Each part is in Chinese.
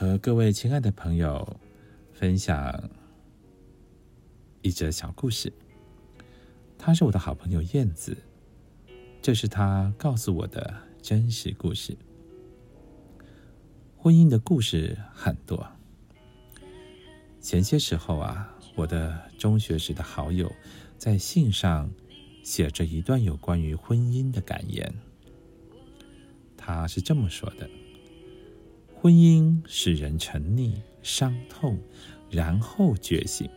和各位亲爱的朋友分享一则小故事。他是我的好朋友燕子，这是他告诉我的真实故事。婚姻的故事很多。前些时候啊，我的中学时的好友在信上写着一段有关于婚姻的感言。他是这么说的。婚姻使人沉溺、伤痛，然后觉醒，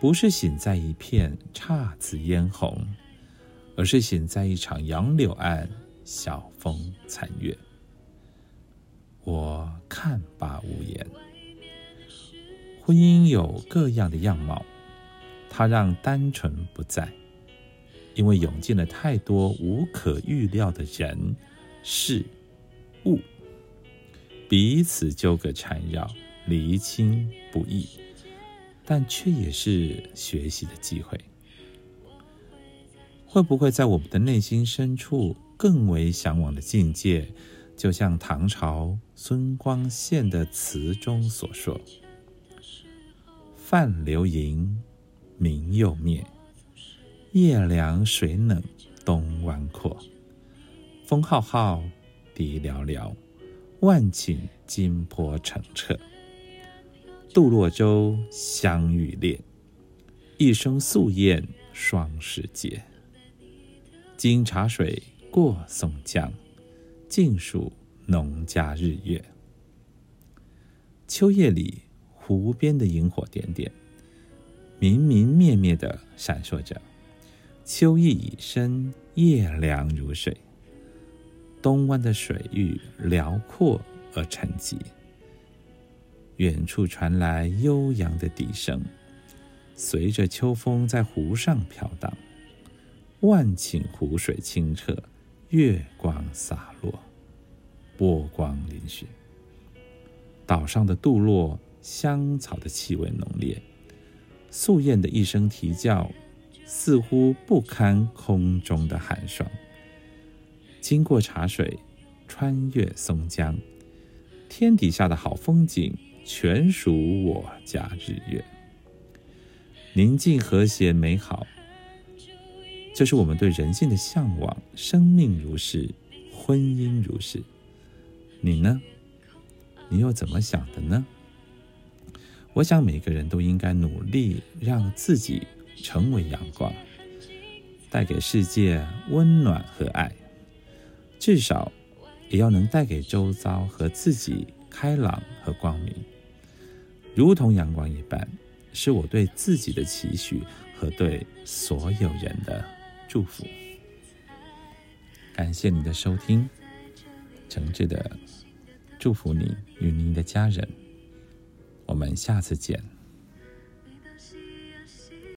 不是醒在一片姹紫嫣红，而是醒在一场杨柳岸，晓风残月。我看罢无言。婚姻有各样的样貌，它让单纯不在，因为涌进了太多无可预料的人、事、物。彼此纠葛缠绕，离清不易，但却也是学习的机会。会不会在我们的内心深处更为向往的境界，就像唐朝孙光宪的词中所说：“泛流萤，明又灭；夜凉水冷，东湾阔。风浩浩，笛寥寥。”万顷金波澄澈，杜洛舟相遇猎，一声宿雁双时节。经茶水过松江，尽数农家日月。秋夜里，湖边的萤火点点，明明灭灭的闪烁着。秋意已深，夜凉如水。东湾的水域辽阔而沉寂，远处传来悠扬的笛声，随着秋风在湖上飘荡。万顷湖水清澈，月光洒落，波光粼粼。岛上的杜落香草的气味浓烈，素燕的一声啼叫，似乎不堪空中的寒霜。经过茶水，穿越松江，天底下的好风景全属我家日月。宁静、和谐、美好，这是我们对人性的向往。生命如是，婚姻如是。你呢？你又怎么想的呢？我想每个人都应该努力让自己成为阳光，带给世界温暖和爱。至少，也要能带给周遭和自己开朗和光明，如同阳光一般，是我对自己的期许和对所有人的祝福。感谢你的收听，诚挚的祝福你与您的家人，我们下次见。